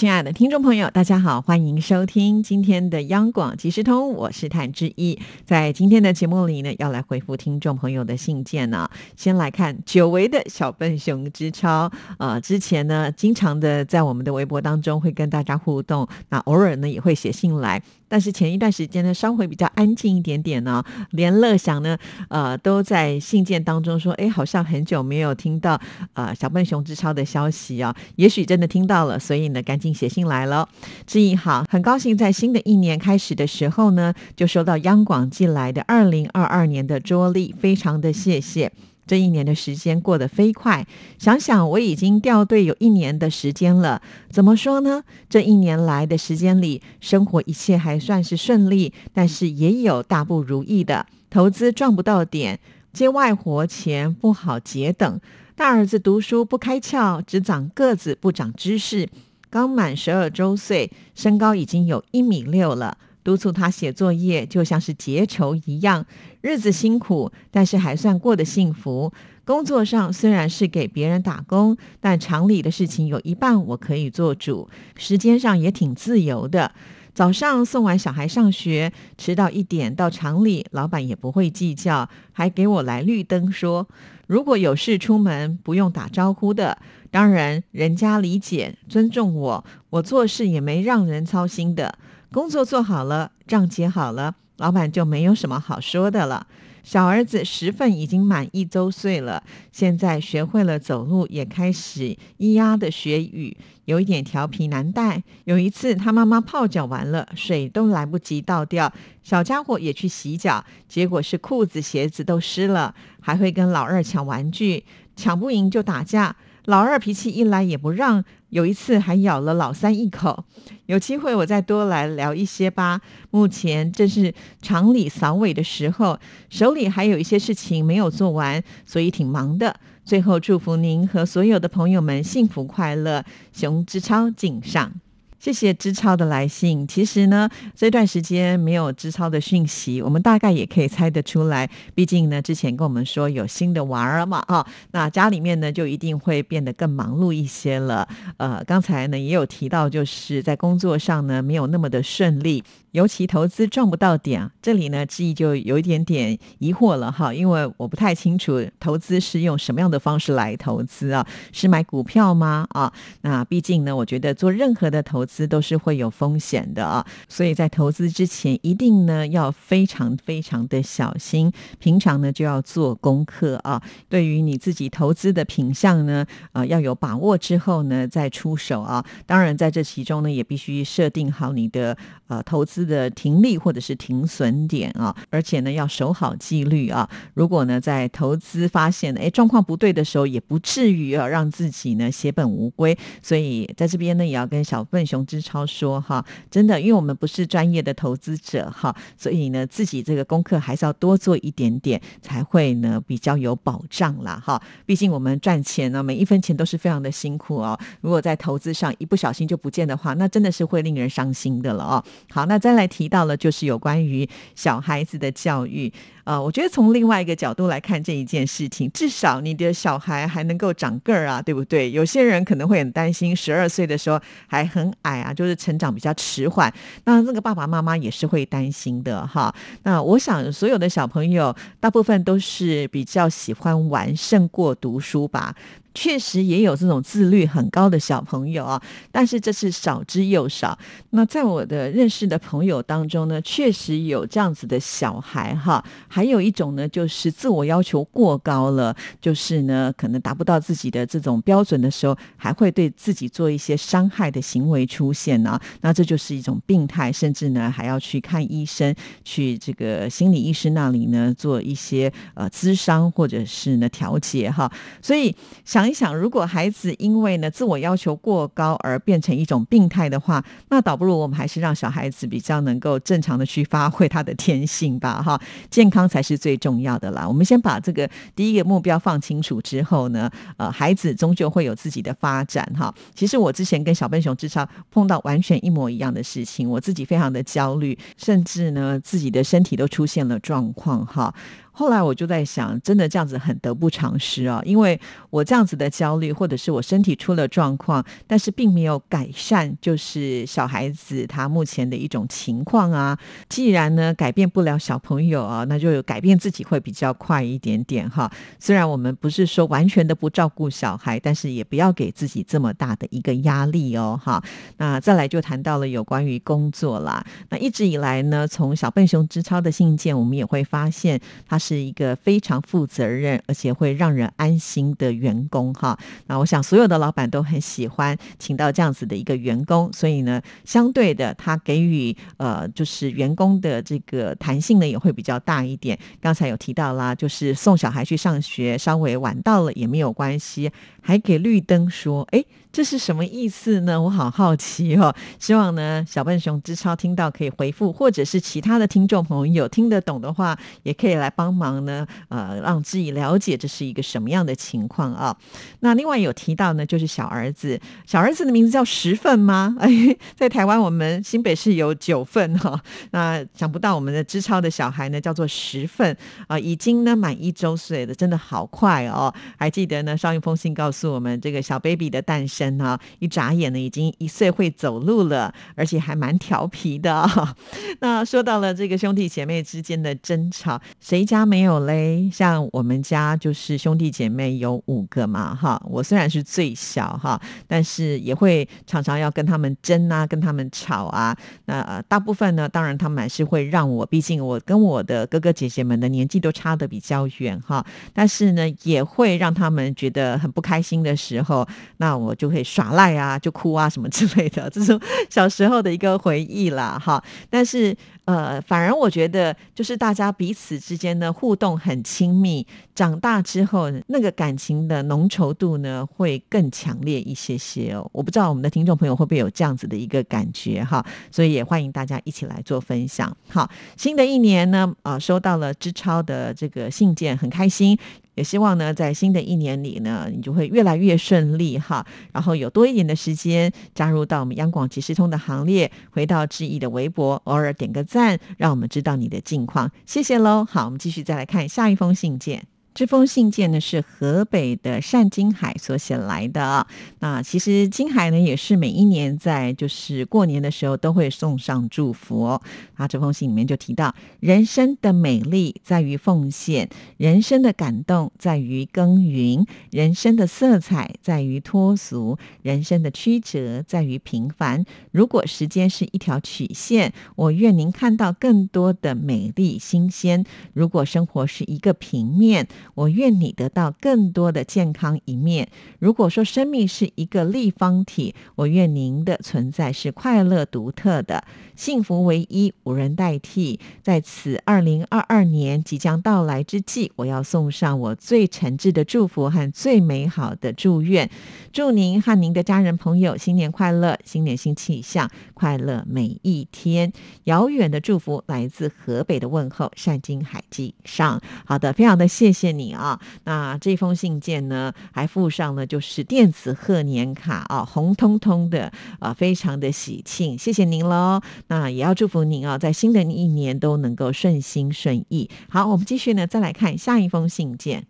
亲爱的听众朋友，大家好，欢迎收听今天的央广即时通，我是谭志毅。在今天的节目里呢，要来回复听众朋友的信件呢。先来看久违的小笨熊之超，呃，之前呢，经常的在我们的微博当中会跟大家互动，那偶尔呢也会写信来。但是前一段时间呢，稍微比较安静一点点呢，连乐祥呢，呃，都在信件当中说，哎，好像很久没有听到呃小笨熊之超的消息啊，也许真的听到了，所以呢，赶紧写信来了。志毅好，很高兴在新的一年开始的时候呢，就收到央广寄来的二零二二年的桌历，非常的谢谢。这一年的时间过得飞快，想想我已经掉队有一年的时间了。怎么说呢？这一年来的时间里，生活一切还算是顺利，但是也有大不如意的。投资赚不到点，接外活钱不好结等。大儿子读书不开窍，只长个子不长知识。刚满十二周岁，身高已经有一米六了。督促他写作业，就像是结仇一样。日子辛苦，但是还算过得幸福。工作上虽然是给别人打工，但厂里的事情有一半我可以做主，时间上也挺自由的。早上送完小孩上学，迟到一点到厂里，老板也不会计较，还给我来绿灯，说如果有事出门不用打招呼的。当然，人家理解尊重我，我做事也没让人操心的。工作做好了，账结好了，老板就没有什么好说的了。小儿子十份已经满一周岁了，现在学会了走路，也开始咿呀的学语，有一点调皮难带。有一次，他妈妈泡脚完了，水都来不及倒掉，小家伙也去洗脚，结果是裤子鞋子都湿了，还会跟老二抢玩具，抢不赢就打架。老二脾气一来也不让，有一次还咬了老三一口。有机会我再多来聊一些吧。目前正是厂里扫尾的时候，手里还有一些事情没有做完，所以挺忙的。最后祝福您和所有的朋友们幸福快乐，熊之超敬上。谢谢知超的来信。其实呢，这段时间没有知超的讯息，我们大概也可以猜得出来。毕竟呢，之前跟我们说有新的娃儿嘛，啊，那家里面呢就一定会变得更忙碌一些了。呃，刚才呢也有提到，就是在工作上呢没有那么的顺利。尤其投资赚不到点，这里呢，志毅就有一点点疑惑了哈，因为我不太清楚投资是用什么样的方式来投资啊？是买股票吗？啊，那毕竟呢，我觉得做任何的投资都是会有风险的啊，所以在投资之前一定呢要非常非常的小心，平常呢就要做功课啊。对于你自己投资的品相呢，呃，要有把握之后呢再出手啊。当然在这其中呢，也必须设定好你的呃投资。的停利或者是停损点啊，而且呢要守好纪律啊。如果呢在投资发现哎状况不对的时候，也不至于啊让自己呢血本无归。所以在这边呢也要跟小笨熊之超说哈，真的，因为我们不是专业的投资者哈，所以呢自己这个功课还是要多做一点点，才会呢比较有保障啦哈。毕竟我们赚钱呢每一分钱都是非常的辛苦哦。如果在投资上一不小心就不见的话，那真的是会令人伤心的了哦。好，那在再来提到了，就是有关于小孩子的教育。呃，我觉得从另外一个角度来看这一件事情，至少你的小孩还能够长个儿啊，对不对？有些人可能会很担心，十二岁的时候还很矮啊，就是成长比较迟缓。那那个爸爸妈妈也是会担心的哈。那我想，所有的小朋友大部分都是比较喜欢玩胜过读书吧。确实也有这种自律很高的小朋友啊，但是这是少之又少。那在我的认识的朋友当中呢，确实有这样子的小孩哈。还有一种呢，就是自我要求过高了，就是呢，可能达不到自己的这种标准的时候，还会对自己做一些伤害的行为出现呢。那这就是一种病态，甚至呢还要去看医生，去这个心理医师那里呢做一些呃咨商或者是呢调节哈。所以想。想一想，如果孩子因为呢自我要求过高而变成一种病态的话，那倒不如我们还是让小孩子比较能够正常的去发挥他的天性吧，哈，健康。才是最重要的啦。我们先把这个第一个目标放清楚之后呢，呃，孩子终究会有自己的发展哈。其实我之前跟小笨熊之超碰到完全一模一样的事情，我自己非常的焦虑，甚至呢自己的身体都出现了状况哈。后来我就在想，真的这样子很得不偿失啊！因为我这样子的焦虑，或者是我身体出了状况，但是并没有改善，就是小孩子他目前的一种情况啊。既然呢改变不了小朋友啊，那就改变自己会比较快一点点哈。虽然我们不是说完全的不照顾小孩，但是也不要给自己这么大的一个压力哦哈。那再来就谈到了有关于工作啦。那一直以来呢，从小笨熊之超的信件，我们也会发现他是。一个非常负责任，而且会让人安心的员工哈。那我想所有的老板都很喜欢请到这样子的一个员工，所以呢，相对的，他给予呃，就是员工的这个弹性呢也会比较大一点。刚才有提到啦，就是送小孩去上学稍微晚到了也没有关系，还给绿灯说，哎。这是什么意思呢？我好好奇哦。希望呢，小笨熊之超听到可以回复，或者是其他的听众朋友听得懂的话，也可以来帮忙呢。呃，让志毅了解这是一个什么样的情况啊？那另外有提到呢，就是小儿子，小儿子的名字叫十份吗？哎，在台湾我们新北市有九份哈。那想不到我们的之超的小孩呢，叫做十份啊，已经呢满一周岁了，真的好快哦。还记得呢，上一封信告诉我们，这个小 baby 的诞生。生啊，一眨眼呢，已经一岁会走路了，而且还蛮调皮的。那说到了这个兄弟姐妹之间的争吵，谁家没有嘞？像我们家就是兄弟姐妹有五个嘛，哈，我虽然是最小哈，但是也会常常要跟他们争啊，跟他们吵啊。那大部分呢，当然他们还是会让我，毕竟我跟我的哥哥姐姐们的年纪都差的比较远哈。但是呢，也会让他们觉得很不开心的时候，那我就。可以耍赖啊，就哭啊，什么之类的，这是小时候的一个回忆啦，哈。但是呃，反而我觉得，就是大家彼此之间的互动很亲密，长大之后那个感情的浓稠度呢，会更强烈一些些哦。我不知道我们的听众朋友会不会有这样子的一个感觉哈，所以也欢迎大家一起来做分享。好，新的一年呢，啊，收到了知超的这个信件，很开心。也希望呢，在新的一年里呢，你就会越来越顺利哈，然后有多一点的时间加入到我们央广即时通的行列，回到志毅的微博，偶尔点个赞，让我们知道你的近况，谢谢喽。好，我们继续再来看下一封信件。这封信件呢是河北的单金海所写来的。那其实金海呢也是每一年在就是过年的时候都会送上祝福。哦。他这封信里面就提到，人生的美丽在于奉献，人生的感动在于耕耘，人生的色彩在于脱俗，人生的曲折在于平凡。如果时间是一条曲线，我愿您看到更多的美丽新鲜；如果生活是一个平面，我愿你得到更多的健康一面。如果说生命是一个立方体，我愿您的存在是快乐独特的，幸福唯一，无人代替。在此二零二二年即将到来之际，我要送上我最诚挚的祝福和最美好的祝愿。祝您和您的家人朋友新年快乐，新年新气象，快乐每一天。遥远的祝福来自河北的问候，善金海记上。好的，非常的谢谢。你啊，那这封信件呢，还附上了就是电子贺年卡啊，红彤彤的啊，非常的喜庆，谢谢您喽。那也要祝福您啊，在新的一年都能够顺心顺意。好，我们继续呢，再来看下一封信件。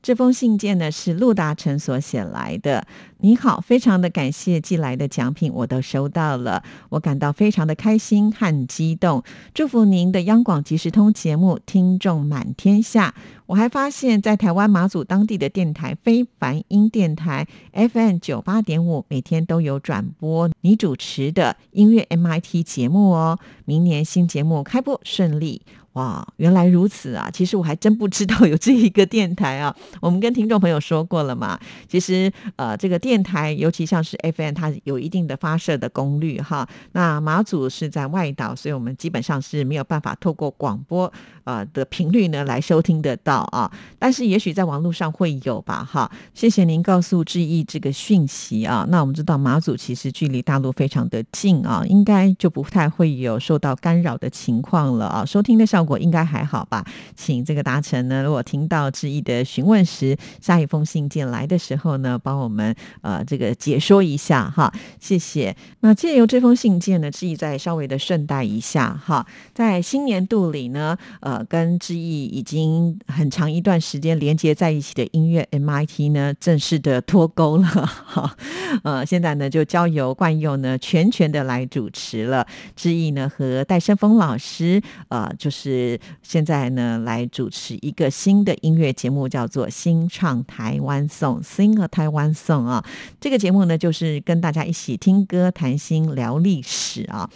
这封信件呢是陆达成所写来的。你好，非常的感谢寄来的奖品，我都收到了，我感到非常的开心和激动。祝福您的央广即时通节目听众满天下。我还发现，在台湾马祖当地的电台非凡音电台 FM 九八点五，每天都有转播你主持的音乐 MIT 节目哦。明年新节目开播顺利。哇，原来如此啊！其实我还真不知道有这一个电台啊。我们跟听众朋友说过了嘛。其实呃，这个电台尤其像是 FM，它有一定的发射的功率哈。那马祖是在外岛，所以我们基本上是没有办法透过广播呃的频率呢来收听得到啊。但是也许在网络上会有吧哈。谢谢您告诉志毅这个讯息啊。那我们知道马祖其实距离大陆非常的近啊，应该就不太会有受到干扰的情况了啊。收听的效果。果应该还好吧？请这个达成呢，如果听到志毅的询问时，下一封信件来的时候呢，帮我们呃这个解说一下哈，谢谢。那借由这封信件呢，志毅再稍微的顺带一下哈，在新年度里呢，呃，跟志毅已经很长一段时间连接在一起的音乐 MIT 呢，正式的脱钩了哈，呃，现在呢就交由冠佑呢全权的来主持了，志毅呢和戴胜峰老师，呃，就是现在呢来主持一个新的音乐节目，叫做新唱台湾颂，Sing a Taiwan Song 啊，这个节目呢就是跟大家一起听歌、谈心、聊历史啊。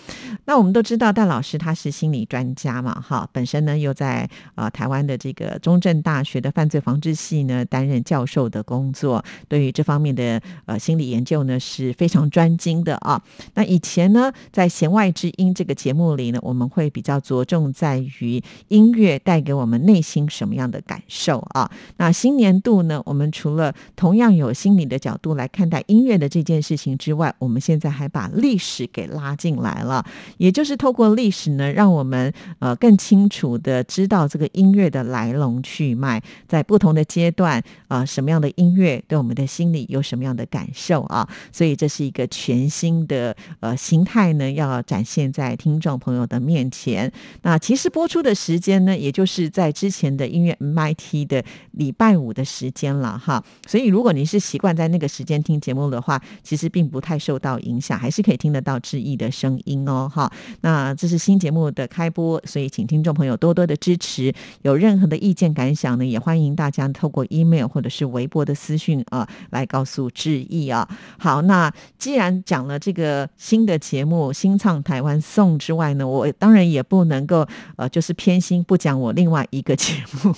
那我们都知道戴老师他是心理专家嘛，哈，本身呢又在呃台湾的这个中正大学的犯罪防治系呢担任教授的工作，对于这方面的呃心理研究呢是非常专精的啊。那以前呢在弦外之音这个节目里呢，我们会比较着重在于于音乐带给我们内心什么样的感受啊。那新年度呢，我们除了同样有心理的角度来看待音乐的这件事情之外，我们现在还把历史给拉进来了。也就是透过历史呢，让我们呃更清楚的知道这个音乐的来龙去脉，在不同的阶段啊，什么样的音乐对我们的心理有什么样的感受啊？所以这是一个全新的呃形态呢，要展现在听众朋友的面前。那其实播出的时间呢，也就是在之前的音乐 MIT 的礼拜五的时间了哈。所以如果您是习惯在那个时间听节目的话，其实并不太受到影响，还是可以听得到志毅的声音哦。哈，那这是新节目的开播，所以请听众朋友多多的支持。有任何的意见感想呢，也欢迎大家透过 email 或者是微博的私讯啊，来告诉志毅啊。好，那既然讲了这个新的节目《新唱台湾颂》之外呢，我当然也不能够呃，就是偏心不讲我另外一个节目。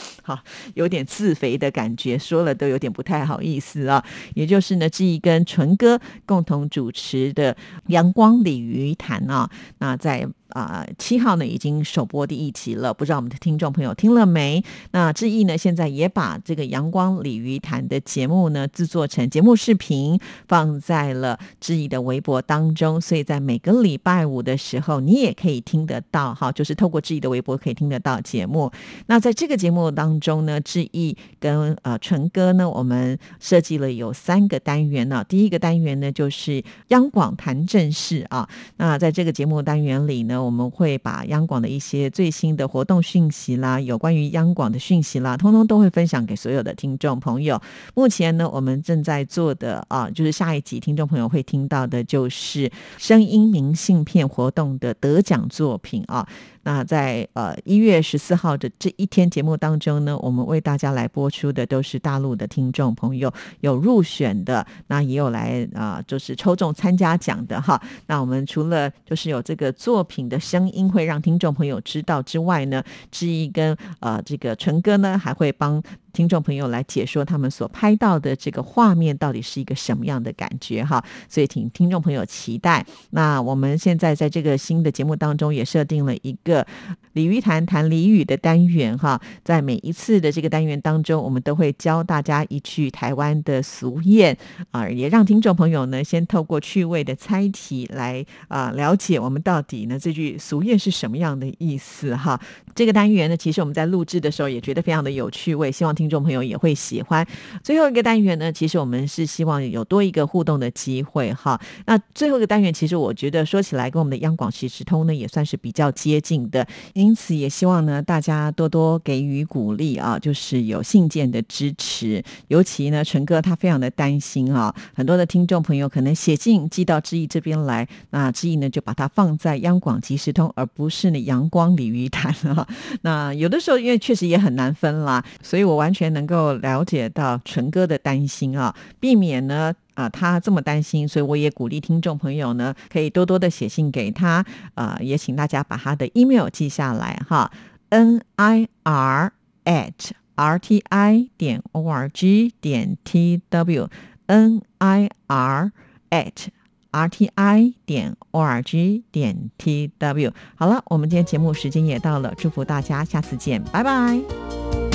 好，有点自肥的感觉，说了都有点不太好意思啊。也就是呢，志毅跟纯哥共同主持的《阳光鲤鱼潭》啊，那在。啊，七号呢已经首播第一集了，不知道我们的听众朋友听了没？那志毅呢现在也把这个阳光鲤鱼潭的节目呢制作成节目视频，放在了志毅的微博当中，所以在每个礼拜五的时候，你也可以听得到哈，就是透过志毅的微博可以听得到节目。那在这个节节目当中呢，志毅跟呃纯哥呢，我们设计了有三个单元呢。第一个单元呢就是央广谈正事啊，那在这个节目单元里呢。我们会把央广的一些最新的活动讯息啦，有关于央广的讯息啦，通通都会分享给所有的听众朋友。目前呢，我们正在做的啊，就是下一集听众朋友会听到的，就是声音明信片活动的得奖作品啊。那在呃一月十四号的这一天节目当中呢，我们为大家来播出的都是大陆的听众朋友有入选的，那也有来啊，就是抽中参加奖的哈。那我们除了就是有这个作品的声音会让听众朋友知道之外呢，志毅跟呃这个纯哥呢还会帮。听众朋友来解说他们所拍到的这个画面到底是一个什么样的感觉哈，所以请听众朋友期待。那我们现在在这个新的节目当中也设定了一个鲤鱼谈谈俚语的单元哈，在每一次的这个单元当中，我们都会教大家一句台湾的俗谚啊，也让听众朋友呢先透过趣味的猜题来啊了解我们到底呢这句俗谚是什么样的意思哈。这个单元呢，其实我们在录制的时候也觉得非常的有趣味，希望听。众朋友也会喜欢最后一个单元呢。其实我们是希望有多一个互动的机会哈。那最后一个单元，其实我觉得说起来跟我们的央广实时通呢也算是比较接近的，因因此也希望呢大家多多给予鼓励啊，就是有信件的支持。尤其呢，陈哥他非常的担心啊，很多的听众朋友可能写信寄到志毅这边来，那志毅呢就把它放在央广即时通，而不是呢阳光鲤鱼潭啊。那有的时候因为确实也很难分啦，所以我完全。全能够了解到纯哥的担心啊，避免呢啊他这么担心，所以我也鼓励听众朋友呢，可以多多的写信给他啊，也请大家把他的 email 记下来哈，n i r at r t i 点 o r g 点 t w，n i r at r t i 点 o r g 点 t w。好了，我们今天节目时间也到了，祝福大家，下次见，拜拜。